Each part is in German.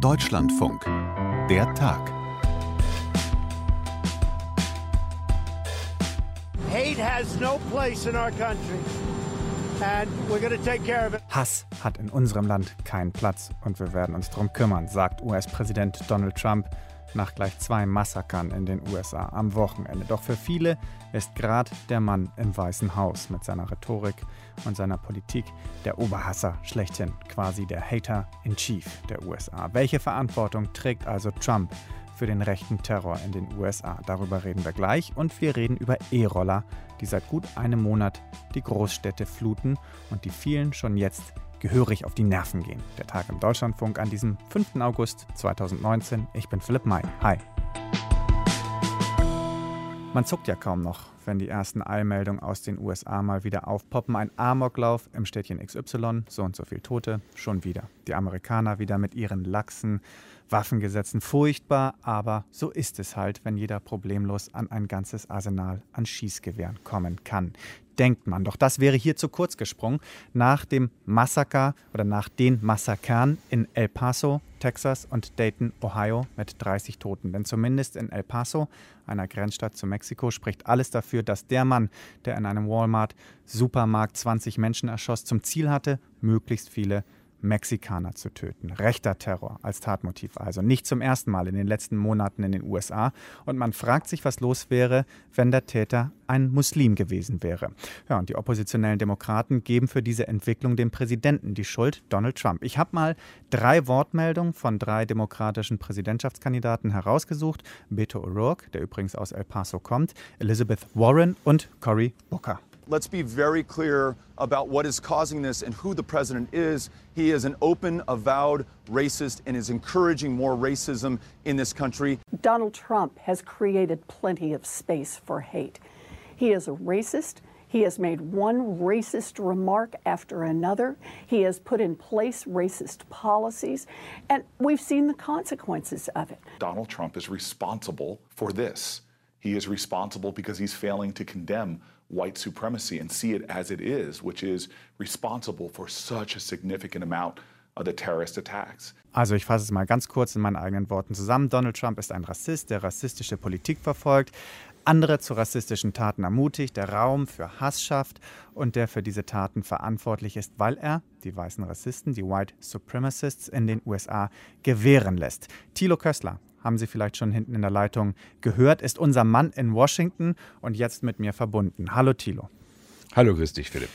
Deutschlandfunk. Der Tag. Hate has no place in our country. And we're going to take care of it. Hass hat in unserem Land keinen Platz und wir werden uns darum kümmern, sagt US-Präsident Donald Trump nach gleich zwei Massakern in den USA am Wochenende. Doch für viele ist gerade der Mann im Weißen Haus mit seiner Rhetorik und seiner Politik der Oberhasser schlechthin, quasi der Hater in Chief der USA. Welche Verantwortung trägt also Trump für den rechten Terror in den USA? Darüber reden wir gleich und wir reden über E-Roller, die seit gut einem Monat die Großstädte fluten und die vielen schon jetzt gehörig auf die Nerven gehen. Der Tag im Deutschlandfunk an diesem 5. August 2019. Ich bin Philipp May. Hi. Man zuckt ja kaum noch, wenn die ersten Eilmeldungen aus den USA mal wieder aufpoppen. Ein Amoklauf im Städtchen XY, so und so viel Tote, schon wieder. Die Amerikaner wieder mit ihren Lachsen Waffengesetzen furchtbar, aber so ist es halt, wenn jeder problemlos an ein ganzes Arsenal an Schießgewehren kommen kann. Denkt man. Doch das wäre hier zu kurz gesprungen. Nach dem Massaker oder nach den Massakern in El Paso, Texas und Dayton, Ohio mit 30 Toten. Denn zumindest in El Paso, einer Grenzstadt zu Mexiko, spricht alles dafür, dass der Mann, der in einem Walmart-Supermarkt 20 Menschen erschoss, zum Ziel hatte, möglichst viele Mexikaner zu töten. Rechter Terror als Tatmotiv also. Nicht zum ersten Mal in den letzten Monaten in den USA. Und man fragt sich, was los wäre, wenn der Täter ein Muslim gewesen wäre. Ja, und die oppositionellen Demokraten geben für diese Entwicklung dem Präsidenten die Schuld, Donald Trump. Ich habe mal drei Wortmeldungen von drei demokratischen Präsidentschaftskandidaten herausgesucht. Beto O'Rourke, der übrigens aus El Paso kommt, Elizabeth Warren und Cory Booker. Let's be very clear about what is causing this and who the president is. He is an open, avowed racist and is encouraging more racism in this country. Donald Trump has created plenty of space for hate. He is a racist. He has made one racist remark after another. He has put in place racist policies, and we've seen the consequences of it. Donald Trump is responsible for this. He is responsible because he's failing to condemn white supremacy and see it as it is, which is responsible for such a significant amount of the terrorist attacks. Also ich fasse es mal ganz kurz in meinen eigenen Worten zusammen. Donald Trump ist ein Rassist, der rassistische Politik verfolgt, andere zu rassistischen Taten ermutigt, der Raum für Hass schafft und der für diese Taten verantwortlich ist, weil er die weißen Rassisten, die White Supremacists in den USA gewähren lässt. Thilo Köstler haben Sie vielleicht schon hinten in der Leitung gehört, ist unser Mann in Washington und jetzt mit mir verbunden. Hallo Thilo. Hallo, grüß dich, Philipp.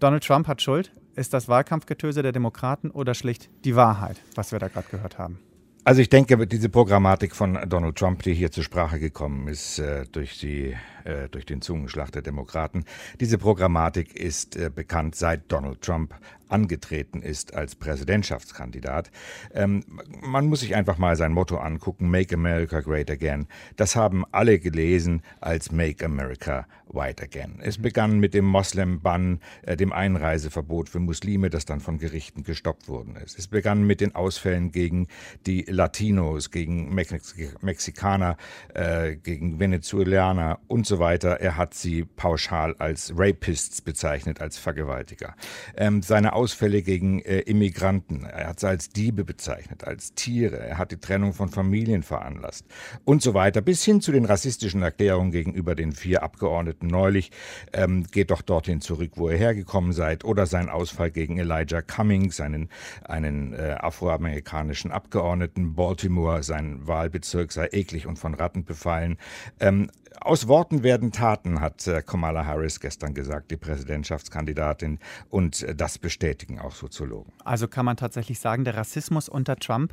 Donald Trump hat Schuld. Ist das Wahlkampfgetöse der Demokraten oder schlicht die Wahrheit, was wir da gerade gehört haben? Also ich denke, diese Programmatik von Donald Trump, die hier zur Sprache gekommen ist äh, durch, die, äh, durch den Zungenschlag der Demokraten, diese Programmatik ist äh, bekannt seit Donald Trump angetreten ist als Präsidentschaftskandidat. Ähm, man muss sich einfach mal sein Motto angucken, Make America Great Again. Das haben alle gelesen als Make America White Again. Es begann mit dem Moslem-Bann, äh, dem Einreiseverbot für Muslime, das dann von Gerichten gestoppt worden ist. Es begann mit den Ausfällen gegen die Latinos, gegen Mex Mexikaner, äh, gegen Venezuelaner und so weiter. Er hat sie pauschal als Rapists bezeichnet, als Vergewaltiger. Ähm, seine Ausfälle gegen äh, Immigranten. Er hat sie als Diebe bezeichnet, als Tiere. Er hat die Trennung von Familien veranlasst und so weiter. Bis hin zu den rassistischen Erklärungen gegenüber den vier Abgeordneten neulich. Ähm, geht doch dorthin zurück, wo ihr hergekommen seid. Oder sein Ausfall gegen Elijah Cummings, einen, einen äh, afroamerikanischen Abgeordneten. Baltimore, sein Wahlbezirk sei eklig und von Ratten befallen. Ähm, aus Worten werden Taten, hat äh, Kamala Harris gestern gesagt, die Präsidentschaftskandidatin. Und äh, das bestätigen auch Soziologen. Also kann man tatsächlich sagen, der Rassismus unter Trump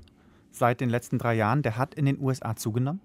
seit den letzten drei Jahren, der hat in den USA zugenommen?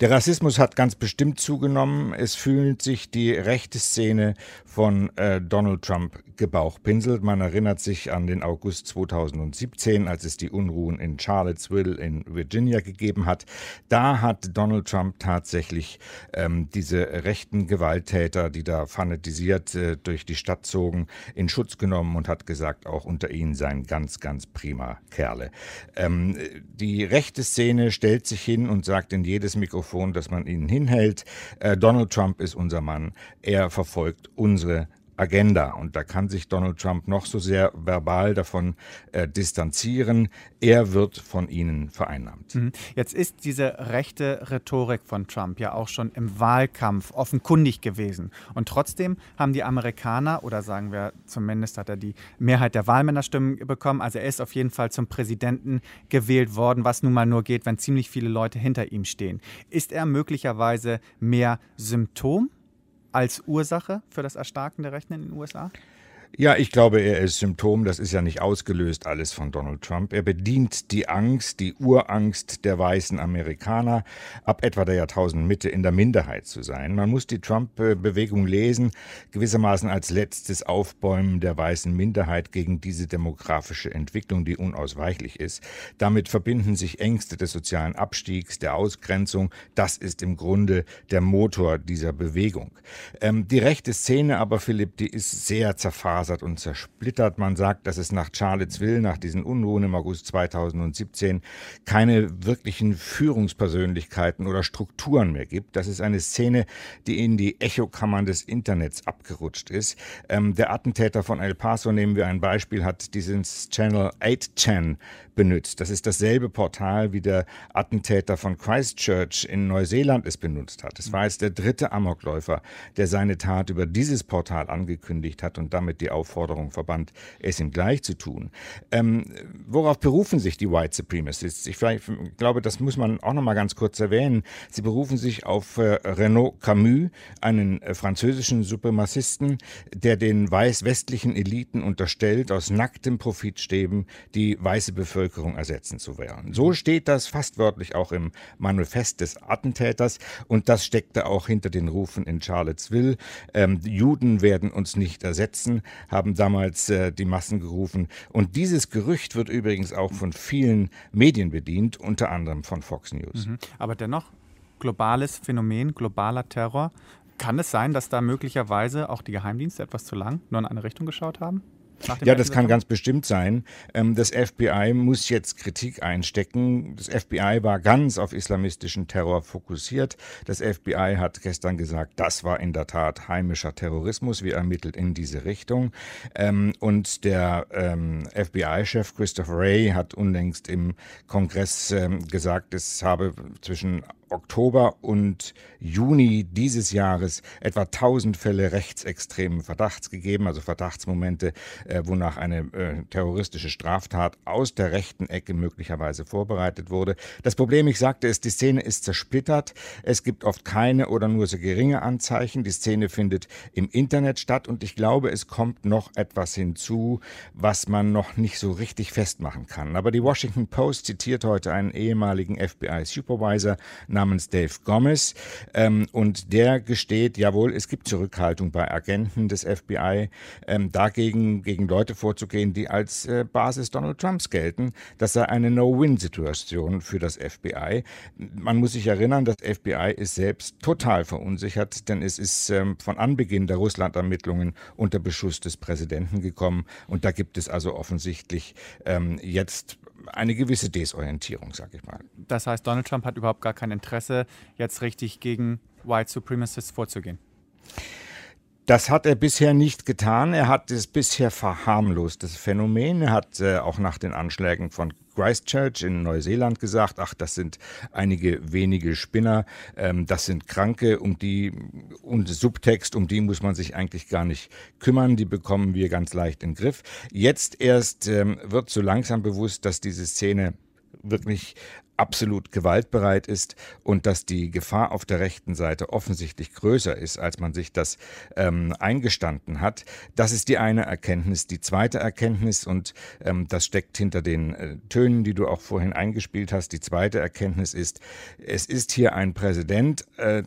Der Rassismus hat ganz bestimmt zugenommen. Es fühlt sich die rechte Szene von äh, Donald Trump gebauchpinselt. Man erinnert sich an den August 2017, als es die Unruhen in Charlottesville in Virginia gegeben hat. Da hat Donald Trump tatsächlich ähm, diese rechten Gewalttäter, die da fanatisiert äh, durch die Stadt zogen, in Schutz genommen und hat gesagt, auch unter ihnen seien ganz, ganz prima Kerle. Ähm, die rechte Szene stellt sich hin und sagt in jedes Mikrofon, das man ihnen hinhält. Äh, Donald Trump ist unser Mann. Er verfolgt unsere Agenda. Und da kann sich Donald Trump noch so sehr verbal davon äh, distanzieren. Er wird von ihnen vereinnahmt. Mhm. Jetzt ist diese rechte Rhetorik von Trump ja auch schon im Wahlkampf offenkundig gewesen. Und trotzdem haben die Amerikaner, oder sagen wir zumindest hat er die Mehrheit der Wahlmännerstimmen bekommen, also er ist auf jeden Fall zum Präsidenten gewählt worden, was nun mal nur geht, wenn ziemlich viele Leute hinter ihm stehen. Ist er möglicherweise mehr Symptom als Ursache für das Erstarken der Rechten in den USA? Ja, ich glaube, er ist Symptom. Das ist ja nicht ausgelöst alles von Donald Trump. Er bedient die Angst, die Urangst der weißen Amerikaner, ab etwa der Jahrtausendmitte in der Minderheit zu sein. Man muss die Trump-Bewegung lesen, gewissermaßen als letztes Aufbäumen der weißen Minderheit gegen diese demografische Entwicklung, die unausweichlich ist. Damit verbinden sich Ängste des sozialen Abstiegs, der Ausgrenzung. Das ist im Grunde der Motor dieser Bewegung. Ähm, die rechte Szene aber, Philipp, die ist sehr zerfasert zerfasert und zersplittert. Man sagt, dass es nach Charlottesville, nach diesen Unruhen im August 2017, keine wirklichen Führungspersönlichkeiten oder Strukturen mehr gibt. Das ist eine Szene, die in die Echokammern des Internets abgerutscht ist. Ähm, der Attentäter von El Paso, nehmen wir ein Beispiel, hat dieses Channel 8chan benutzt. Das ist dasselbe Portal, wie der Attentäter von Christchurch in Neuseeland es benutzt hat. Es war jetzt der dritte Amokläufer, der seine Tat über dieses Portal angekündigt hat und damit die Aufforderung verband, es ihm gleich zu tun. Ähm, worauf berufen sich die White Supremacists? Ich, ich glaube, das muss man auch noch mal ganz kurz erwähnen. Sie berufen sich auf äh, Renaud Camus, einen äh, französischen Supremacisten, der den weiß-westlichen Eliten unterstellt, aus nacktem Profitstäben die weiße Bevölkerung ersetzen zu wollen. So steht das fast wörtlich auch im Manifest des Attentäters und das steckte auch hinter den Rufen in Charlottesville. Ähm, Juden werden uns nicht ersetzen haben damals äh, die Massen gerufen. Und dieses Gerücht wird übrigens auch von vielen Medien bedient, unter anderem von Fox News. Mhm. Aber dennoch, globales Phänomen, globaler Terror. Kann es sein, dass da möglicherweise auch die Geheimdienste etwas zu lang nur in eine Richtung geschaut haben? Ja, das kann ganz bestimmt sein. Ähm, das FBI muss jetzt Kritik einstecken. Das FBI war ganz auf islamistischen Terror fokussiert. Das FBI hat gestern gesagt, das war in der Tat heimischer Terrorismus. Wir ermittelt in diese Richtung. Ähm, und der ähm, FBI-Chef Christopher Wray hat unlängst im Kongress gesagt, es habe zwischen Oktober und Juni dieses Jahres etwa 1000 Fälle rechtsextremen Verdachts gegeben, also Verdachtsmomente, äh, wonach eine äh, terroristische Straftat aus der rechten Ecke möglicherweise vorbereitet wurde. Das Problem, ich sagte es, die Szene ist zersplittert. Es gibt oft keine oder nur sehr geringe Anzeichen. Die Szene findet im Internet statt und ich glaube, es kommt noch etwas hinzu, was man noch nicht so richtig festmachen kann. Aber die Washington Post zitiert heute einen ehemaligen FBI-Supervisor namens Dave Gomez ähm, und der gesteht, jawohl, es gibt Zurückhaltung bei Agenten des FBI, ähm, dagegen gegen Leute vorzugehen, die als äh, Basis Donald Trumps gelten. Das sei eine No-Win-Situation für das FBI. Man muss sich erinnern, das FBI ist selbst total verunsichert, denn es ist ähm, von Anbeginn der Russland-Ermittlungen unter Beschuss des Präsidenten gekommen und da gibt es also offensichtlich ähm, jetzt eine gewisse Desorientierung, sag ich mal. Das heißt, Donald Trump hat überhaupt gar kein Interesse, jetzt richtig gegen White Supremacists vorzugehen. Das hat er bisher nicht getan. Er hat es bisher verharmlost, das Phänomen. Er hat äh, auch nach den Anschlägen von Christchurch in Neuseeland gesagt, ach, das sind einige wenige Spinner, ähm, das sind Kranke, um die, und Subtext, um die muss man sich eigentlich gar nicht kümmern, die bekommen wir ganz leicht in den Griff. Jetzt erst ähm, wird so langsam bewusst, dass diese Szene wirklich absolut gewaltbereit ist und dass die Gefahr auf der rechten Seite offensichtlich größer ist, als man sich das ähm, eingestanden hat. Das ist die eine Erkenntnis. Die zweite Erkenntnis, und ähm, das steckt hinter den äh, Tönen, die du auch vorhin eingespielt hast, die zweite Erkenntnis ist, es ist hier ein Präsident äh,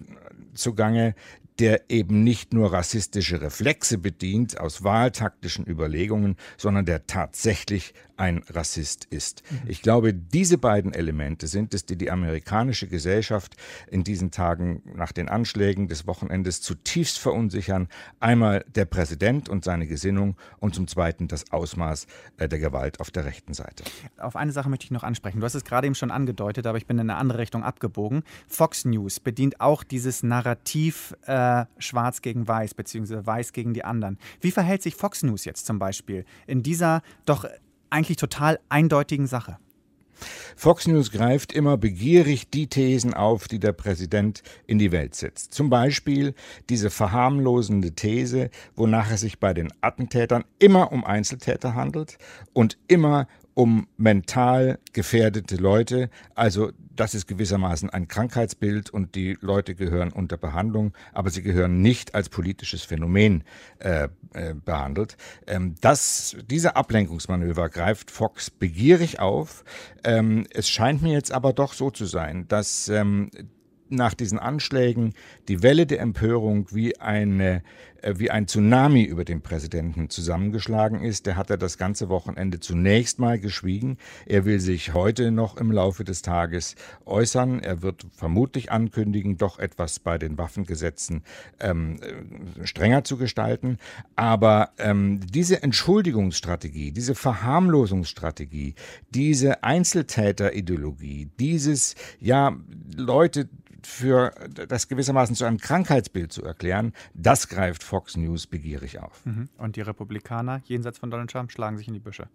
zugange, der eben nicht nur rassistische Reflexe bedient aus wahltaktischen Überlegungen, sondern der tatsächlich ein Rassist ist. Mhm. Ich glaube, diese beiden Elemente sind es, die die amerikanische Gesellschaft in diesen Tagen nach den Anschlägen des Wochenendes zutiefst verunsichern. Einmal der Präsident und seine Gesinnung und zum Zweiten das Ausmaß äh, der Gewalt auf der rechten Seite. Auf eine Sache möchte ich noch ansprechen. Du hast es gerade eben schon angedeutet, aber ich bin in eine andere Richtung abgebogen. Fox News bedient auch dieses Narrativ äh, Schwarz gegen Weiß, beziehungsweise Weiß gegen die anderen. Wie verhält sich Fox News jetzt zum Beispiel in dieser doch eigentlich total eindeutigen Sache? Fox News greift immer begierig die Thesen auf, die der Präsident in die Welt setzt. Zum Beispiel diese verharmlosende These, wonach es sich bei den Attentätern immer um Einzeltäter handelt und immer um mental gefährdete Leute. Also das ist gewissermaßen ein Krankheitsbild und die Leute gehören unter Behandlung, aber sie gehören nicht als politisches Phänomen äh, äh, behandelt. Ähm, das, diese Ablenkungsmanöver greift Fox begierig auf. Ähm, es scheint mir jetzt aber doch so zu sein, dass ähm, nach diesen Anschlägen die Welle der Empörung wie, eine, äh, wie ein Tsunami über den Präsidenten zusammengeschlagen ist. Der hat er das ganze Wochenende zunächst mal geschwiegen. Er will sich heute noch im Laufe des Tages äußern. Er wird vermutlich ankündigen, doch etwas bei den Waffengesetzen ähm, äh, strenger zu gestalten. Aber ähm, diese Entschuldigungsstrategie, diese Verharmlosungsstrategie, diese Einzeltäterideologie, dieses, ja, Leute für das gewissermaßen zu einem Krankheitsbild zu erklären, das greift Fox News begierig auf. Mhm. Und die Republikaner jenseits von Donald Trump schlagen sich in die Büsche.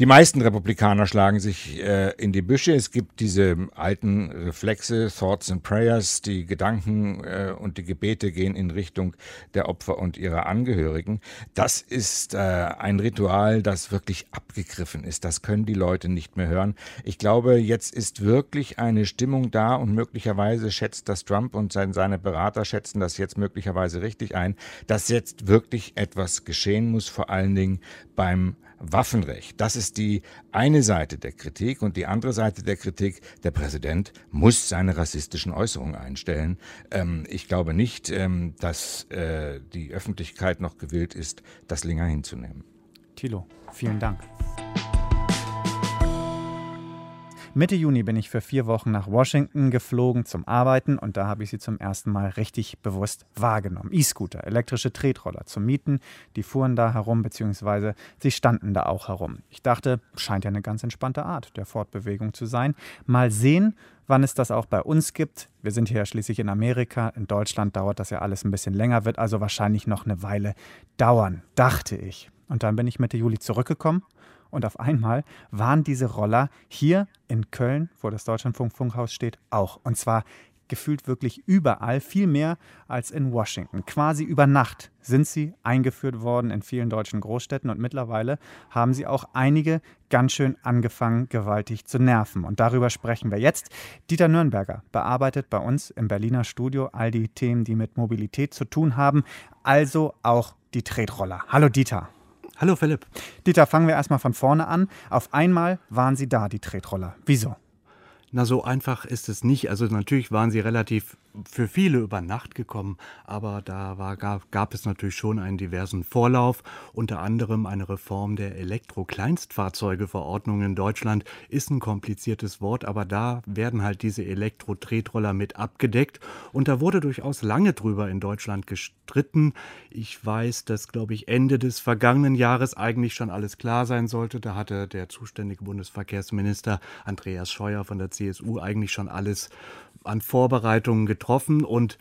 Die meisten Republikaner schlagen sich äh, in die Büsche. Es gibt diese alten Reflexe, Thoughts and Prayers. Die Gedanken äh, und die Gebete gehen in Richtung der Opfer und ihrer Angehörigen. Das ist äh, ein Ritual, das wirklich abgegriffen ist. Das können die Leute nicht mehr hören. Ich glaube, jetzt ist wirklich eine Stimmung da und möglicherweise schätzt das Trump und sein, seine Berater schätzen das jetzt möglicherweise richtig ein, dass jetzt wirklich etwas geschehen muss, vor allen Dingen beim Waffenrecht. Das ist die eine Seite der Kritik und die andere Seite der Kritik, der Präsident muss seine rassistischen Äußerungen einstellen. Ähm, ich glaube nicht, ähm, dass äh, die Öffentlichkeit noch gewillt ist, das länger hinzunehmen. Thilo, vielen Dank. Mitte Juni bin ich für vier Wochen nach Washington geflogen zum Arbeiten und da habe ich sie zum ersten Mal richtig bewusst wahrgenommen. E-Scooter, elektrische Tretroller zum Mieten, die fuhren da herum, beziehungsweise sie standen da auch herum. Ich dachte, scheint ja eine ganz entspannte Art der Fortbewegung zu sein. Mal sehen, wann es das auch bei uns gibt. Wir sind hier ja schließlich in Amerika. In Deutschland dauert das ja alles ein bisschen länger, wird also wahrscheinlich noch eine Weile dauern, dachte ich. Und dann bin ich Mitte Juli zurückgekommen und auf einmal waren diese Roller hier in Köln, wo das Deutschlandfunk-Funkhaus steht, auch. Und zwar gefühlt wirklich überall, viel mehr als in Washington. Quasi über Nacht sind sie eingeführt worden in vielen deutschen Großstädten und mittlerweile haben sie auch einige ganz schön angefangen, gewaltig zu nerven. Und darüber sprechen wir jetzt. Dieter Nürnberger bearbeitet bei uns im Berliner Studio all die Themen, die mit Mobilität zu tun haben, also auch die Tretroller. Hallo Dieter. Hallo Philipp. Dieter, fangen wir erstmal von vorne an. Auf einmal waren sie da, die Tretroller. Wieso? Na, so einfach ist es nicht. Also natürlich waren sie relativ für viele über Nacht gekommen, aber da war, gab, gab es natürlich schon einen diversen Vorlauf. Unter anderem eine Reform der Elektro-Kleinstfahrzeugeverordnung in Deutschland ist ein kompliziertes Wort, aber da werden halt diese Elektro-Tretroller mit abgedeckt. Und da wurde durchaus lange drüber in Deutschland gestritten. Ich weiß, dass, glaube ich, Ende des vergangenen Jahres eigentlich schon alles klar sein sollte. Da hatte der zuständige Bundesverkehrsminister Andreas Scheuer von der CSU eigentlich schon alles an Vorbereitungen getroffen und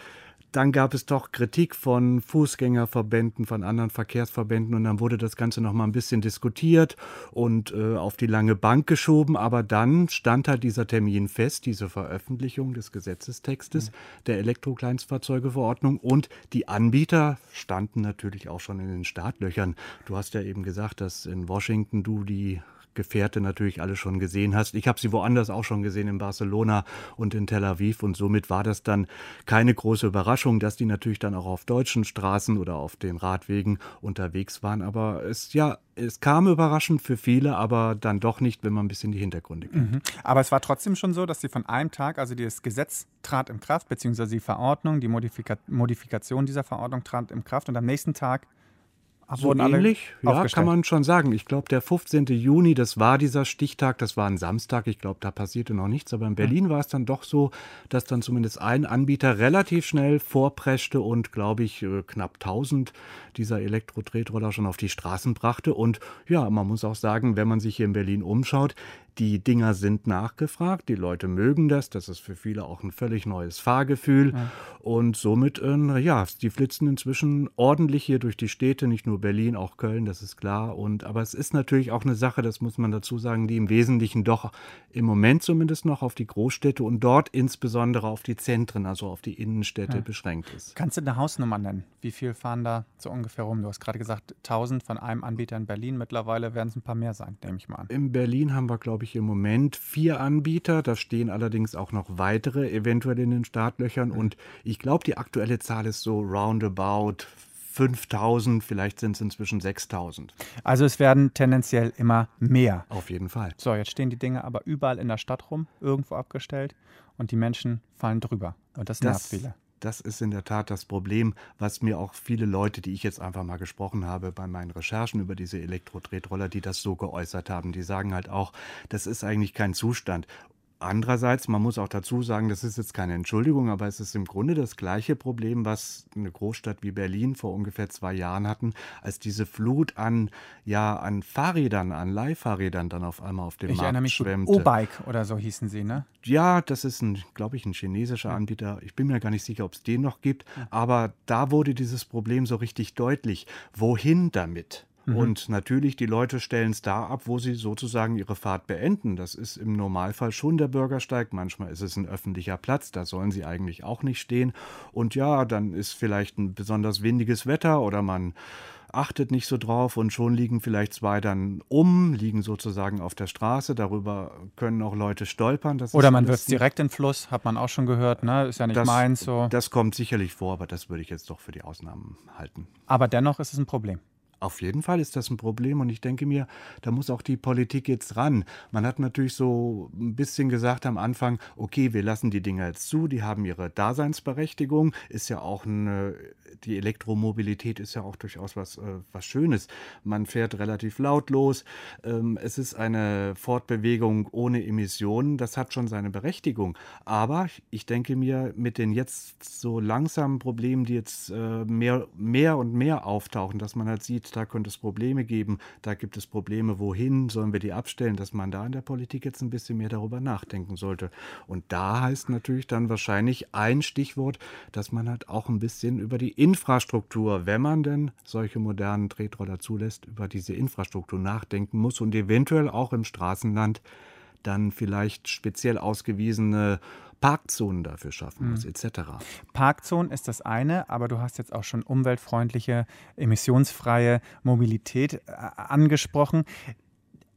dann gab es doch Kritik von Fußgängerverbänden, von anderen Verkehrsverbänden und dann wurde das Ganze noch mal ein bisschen diskutiert und äh, auf die lange Bank geschoben. Aber dann stand halt dieser Termin fest, diese Veröffentlichung des Gesetzestextes mhm. der Elektrokleinstfahrzeugeverordnung und die Anbieter standen natürlich auch schon in den Startlöchern. Du hast ja eben gesagt, dass in Washington du die Gefährte natürlich alle schon gesehen hast. Ich habe sie woanders auch schon gesehen, in Barcelona und in Tel Aviv. Und somit war das dann keine große Überraschung, dass die natürlich dann auch auf deutschen Straßen oder auf den Radwegen unterwegs waren. Aber es, ja, es kam überraschend für viele, aber dann doch nicht, wenn man ein bisschen die Hintergründe kennt. Mhm. Aber es war trotzdem schon so, dass sie von einem Tag, also das Gesetz trat in Kraft, beziehungsweise die Verordnung, die Modifika Modifikation dieser Verordnung trat in Kraft und am nächsten Tag so ähnlich, ja, kann man schon sagen. Ich glaube, der 15. Juni, das war dieser Stichtag, das war ein Samstag. Ich glaube, da passierte noch nichts. Aber in Berlin mhm. war es dann doch so, dass dann zumindest ein Anbieter relativ schnell vorpreschte und, glaube ich, äh, knapp 1000 dieser Elektro-Tretroller schon auf die Straßen brachte. Und ja, man muss auch sagen, wenn man sich hier in Berlin umschaut, die Dinger sind nachgefragt, die Leute mögen das, das ist für viele auch ein völlig neues Fahrgefühl. Ja. Und somit, äh, ja, die flitzen inzwischen ordentlich hier durch die Städte, nicht nur Berlin, auch Köln, das ist klar. Und, aber es ist natürlich auch eine Sache, das muss man dazu sagen, die im Wesentlichen doch im Moment zumindest noch auf die Großstädte und dort insbesondere auf die Zentren, also auf die Innenstädte ja. beschränkt ist. Kannst du eine Hausnummer nennen? Wie viel fahren da so ungefähr rum? Du hast gerade gesagt, 1000 von einem Anbieter in Berlin. Mittlerweile werden es ein paar mehr sein, nehme ich mal an. In Berlin haben wir, glaube ich, im Moment vier Anbieter. Da stehen allerdings auch noch weitere eventuell in den Startlöchern. Und ich glaube, die aktuelle Zahl ist so roundabout 5000, vielleicht sind es inzwischen 6000. Also es werden tendenziell immer mehr. Auf jeden Fall. So, jetzt stehen die Dinge aber überall in der Stadt rum, irgendwo abgestellt und die Menschen fallen drüber. Und das nervt viele. Das ist in der Tat das Problem, was mir auch viele Leute, die ich jetzt einfach mal gesprochen habe bei meinen Recherchen über diese Elektro-Tretroller, die das so geäußert haben, die sagen halt auch, das ist eigentlich kein Zustand. Andererseits, man muss auch dazu sagen, das ist jetzt keine Entschuldigung, aber es ist im Grunde das gleiche Problem, was eine Großstadt wie Berlin vor ungefähr zwei Jahren hatten, als diese Flut an, ja, an Fahrrädern, an Leihfahrrädern dann auf einmal auf dem ich Markt mich schwemmte. O-Bike oder so hießen sie, ne? Ja, das ist ein, glaube ich, ein chinesischer Anbieter. Ich bin mir gar nicht sicher, ob es den noch gibt, aber da wurde dieses Problem so richtig deutlich. Wohin damit? Mhm. Und natürlich, die Leute stellen es da ab, wo sie sozusagen ihre Fahrt beenden. Das ist im Normalfall schon der Bürgersteig. Manchmal ist es ein öffentlicher Platz, da sollen sie eigentlich auch nicht stehen. Und ja, dann ist vielleicht ein besonders windiges Wetter oder man achtet nicht so drauf und schon liegen vielleicht zwei dann um, liegen sozusagen auf der Straße. Darüber können auch Leute stolpern. Das Oder man wirft direkt in den Fluss, hat man auch schon gehört, ne? Ist ja nicht das, meins so. Das kommt sicherlich vor, aber das würde ich jetzt doch für die Ausnahmen halten. Aber dennoch ist es ein Problem. Auf jeden Fall ist das ein Problem und ich denke mir, da muss auch die Politik jetzt ran. Man hat natürlich so ein bisschen gesagt am Anfang, okay, wir lassen die Dinger jetzt zu, die haben ihre Daseinsberechtigung, ist ja auch eine, die Elektromobilität ist ja auch durchaus was, äh, was Schönes. Man fährt relativ lautlos, ähm, es ist eine Fortbewegung ohne Emissionen, das hat schon seine Berechtigung. Aber ich denke mir, mit den jetzt so langsamen Problemen, die jetzt äh, mehr, mehr und mehr auftauchen, dass man halt sieht, da könnte es Probleme geben, da gibt es Probleme, wohin sollen wir die abstellen, dass man da in der Politik jetzt ein bisschen mehr darüber nachdenken sollte. Und da heißt natürlich dann wahrscheinlich ein Stichwort, dass man halt auch ein bisschen über die Infrastruktur, wenn man denn solche modernen Tretroller zulässt, über diese Infrastruktur nachdenken muss und eventuell auch im Straßenland dann vielleicht speziell ausgewiesene Parkzonen dafür schaffen muss, mhm. etc. Parkzonen ist das eine, aber du hast jetzt auch schon umweltfreundliche, emissionsfreie Mobilität äh, angesprochen.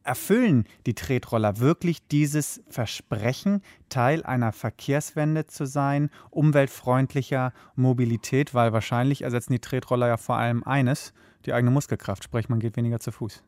Erfüllen die Tretroller wirklich dieses Versprechen, Teil einer Verkehrswende zu sein, umweltfreundlicher Mobilität? Weil wahrscheinlich ersetzen die Tretroller ja vor allem eines, die eigene Muskelkraft, sprich man geht weniger zu Fuß.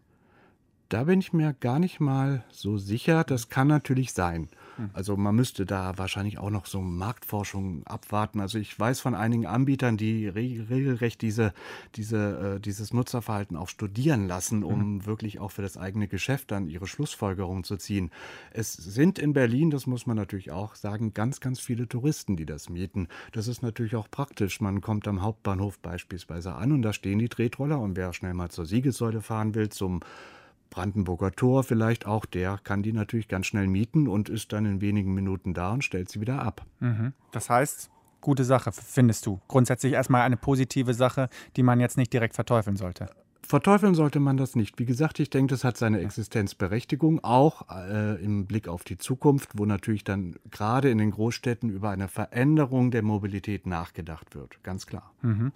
Da bin ich mir gar nicht mal so sicher. Das kann natürlich sein. Hm. Also man müsste da wahrscheinlich auch noch so Marktforschung abwarten. Also ich weiß von einigen Anbietern, die regelrecht diese, diese, äh, dieses Nutzerverhalten auch studieren lassen, um mhm. wirklich auch für das eigene Geschäft dann ihre Schlussfolgerungen zu ziehen. Es sind in Berlin, das muss man natürlich auch sagen, ganz, ganz viele Touristen, die das mieten. Das ist natürlich auch praktisch. Man kommt am Hauptbahnhof beispielsweise an und da stehen die Tretroller und wer schnell mal zur Siegessäule fahren will, zum Brandenburger Tor vielleicht auch, der kann die natürlich ganz schnell mieten und ist dann in wenigen Minuten da und stellt sie wieder ab. Mhm. Das heißt, gute Sache, findest du. Grundsätzlich erstmal eine positive Sache, die man jetzt nicht direkt verteufeln sollte. Verteufeln sollte man das nicht. Wie gesagt, ich denke, das hat seine Existenzberechtigung, auch äh, im Blick auf die Zukunft, wo natürlich dann gerade in den Großstädten über eine Veränderung der Mobilität nachgedacht wird. Ganz klar. Mhm.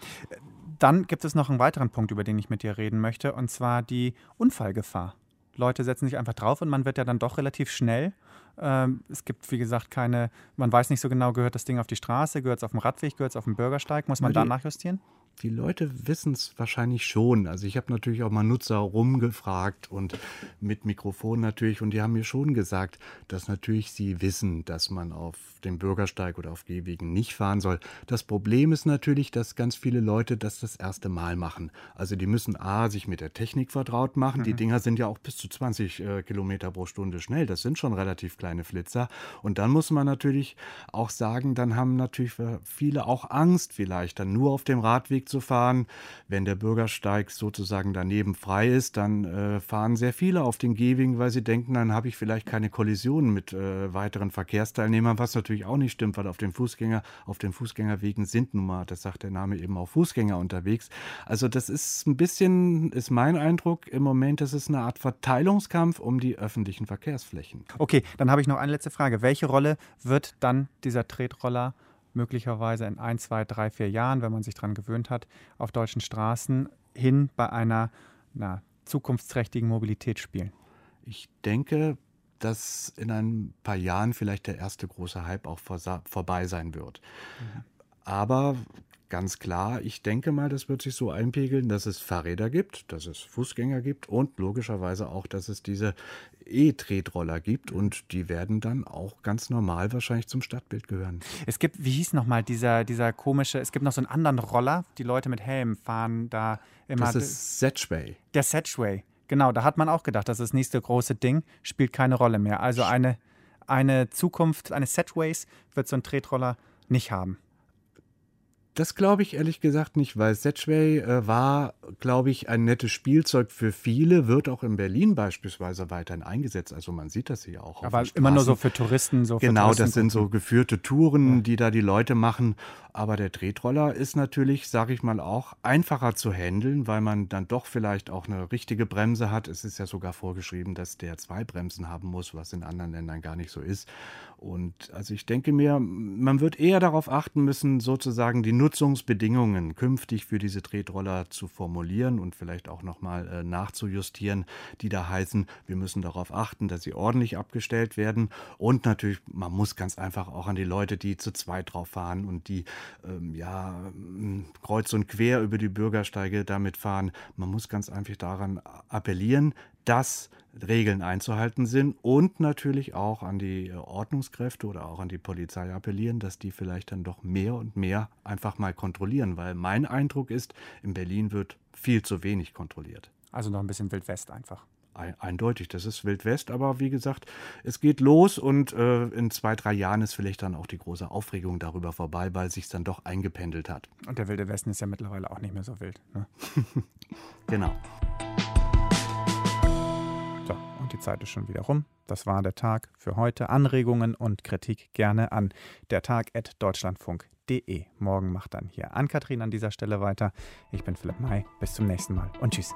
Dann gibt es noch einen weiteren Punkt, über den ich mit dir reden möchte, und zwar die Unfallgefahr. Leute setzen sich einfach drauf und man wird ja dann doch relativ schnell. Ähm, es gibt, wie gesagt, keine, man weiß nicht so genau, gehört das Ding auf die Straße, gehört es auf dem Radweg, gehört es auf dem Bürgersteig, muss man da nachjustieren? Die Leute wissen es wahrscheinlich schon. Also ich habe natürlich auch mal Nutzer rumgefragt und mit Mikrofon natürlich und die haben mir schon gesagt, dass natürlich sie wissen, dass man auf dem Bürgersteig oder auf Gehwegen nicht fahren soll. Das Problem ist natürlich, dass ganz viele Leute das das erste Mal machen. Also die müssen A, sich mit der Technik vertraut machen. Mhm. Die Dinger sind ja auch bis zu 20 äh, Kilometer pro Stunde schnell. Das sind schon relativ kleine Flitzer. Und dann muss man natürlich auch sagen, dann haben natürlich viele auch Angst vielleicht, dann nur auf dem Radweg zu fahren. Wenn der Bürgersteig sozusagen daneben frei ist, dann äh, fahren sehr viele auf den Gehwegen, weil sie denken, dann habe ich vielleicht keine Kollisionen mit äh, weiteren Verkehrsteilnehmern, was natürlich auch nicht stimmt, weil auf dem Fußgänger, auf den Fußgängerwegen sind nun mal, das sagt der Name eben auch Fußgänger unterwegs. Also das ist ein bisschen, ist mein Eindruck im Moment, das ist eine Art Verteilungskampf um die öffentlichen Verkehrsflächen. Okay, dann habe ich noch eine letzte Frage. Welche Rolle wird dann dieser Tretroller möglicherweise in ein, zwei, drei, vier Jahren, wenn man sich daran gewöhnt hat, auf deutschen Straßen hin bei einer na, zukunftsträchtigen Mobilität spielen? Ich denke, dass in ein paar Jahren vielleicht der erste große Hype auch vor, vorbei sein wird. Mhm. Aber ganz klar, ich denke mal, das wird sich so einpegeln, dass es Fahrräder gibt, dass es Fußgänger gibt und logischerweise auch, dass es diese E-Tretroller gibt und die werden dann auch ganz normal wahrscheinlich zum Stadtbild gehören. Es gibt, wie hieß nochmal dieser, dieser komische, es gibt noch so einen anderen Roller, die Leute mit Helm fahren da immer. Das ist Setchway. Der Setchway, genau, da hat man auch gedacht, das ist das nächste große Ding, spielt keine Rolle mehr. Also eine, eine Zukunft eines Setchways wird so ein Tretroller nicht haben. Das glaube ich ehrlich gesagt nicht, weil Setchway äh, war, glaube ich, ein nettes Spielzeug für viele, wird auch in Berlin beispielsweise weiterhin eingesetzt. Also man sieht das hier auch. Aber immer nur so für Touristen. So genau, Touristen das sind so geführte Touren, ja. die da die Leute machen. Aber der Tretroller ist natürlich, sage ich mal, auch einfacher zu handeln, weil man dann doch vielleicht auch eine richtige Bremse hat. Es ist ja sogar vorgeschrieben, dass der zwei Bremsen haben muss, was in anderen Ländern gar nicht so ist. Und also ich denke mir, man wird eher darauf achten müssen, sozusagen die Nutzungsbedingungen künftig für diese Tretroller zu formulieren und vielleicht auch nochmal äh, nachzujustieren, die da heißen, wir müssen darauf achten, dass sie ordentlich abgestellt werden. Und natürlich, man muss ganz einfach auch an die Leute, die zu zweit drauf fahren und die ähm, ja kreuz und quer über die Bürgersteige damit fahren, man muss ganz einfach daran appellieren, dass Regeln einzuhalten sind und natürlich auch an die Ordnungskräfte oder auch an die Polizei appellieren, dass die vielleicht dann doch mehr und mehr einfach mal kontrollieren, weil mein Eindruck ist, in Berlin wird viel zu wenig kontrolliert. Also noch ein bisschen Wildwest einfach. Eindeutig, das ist Wildwest, aber wie gesagt, es geht los und äh, in zwei, drei Jahren ist vielleicht dann auch die große Aufregung darüber vorbei, weil sich dann doch eingependelt hat. Und der Wilde Westen ist ja mittlerweile auch nicht mehr so wild. Ne? genau. Und die Zeit ist schon wieder rum. Das war der Tag für heute. Anregungen und Kritik gerne an dertag.deutschlandfunk.de. Morgen macht dann hier Ann-Kathrin an dieser Stelle weiter. Ich bin Philipp May. Bis zum nächsten Mal und tschüss.